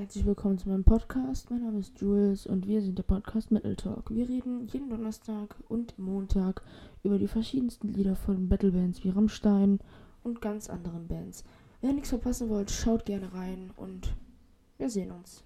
Herzlich willkommen zu meinem Podcast. Mein Name ist Jules und wir sind der Podcast Metal Talk. Wir reden jeden Donnerstag und Montag über die verschiedensten Lieder von Battlebands wie Rammstein und ganz anderen Bands. Wenn ihr nichts verpassen wollt, schaut gerne rein und wir sehen uns.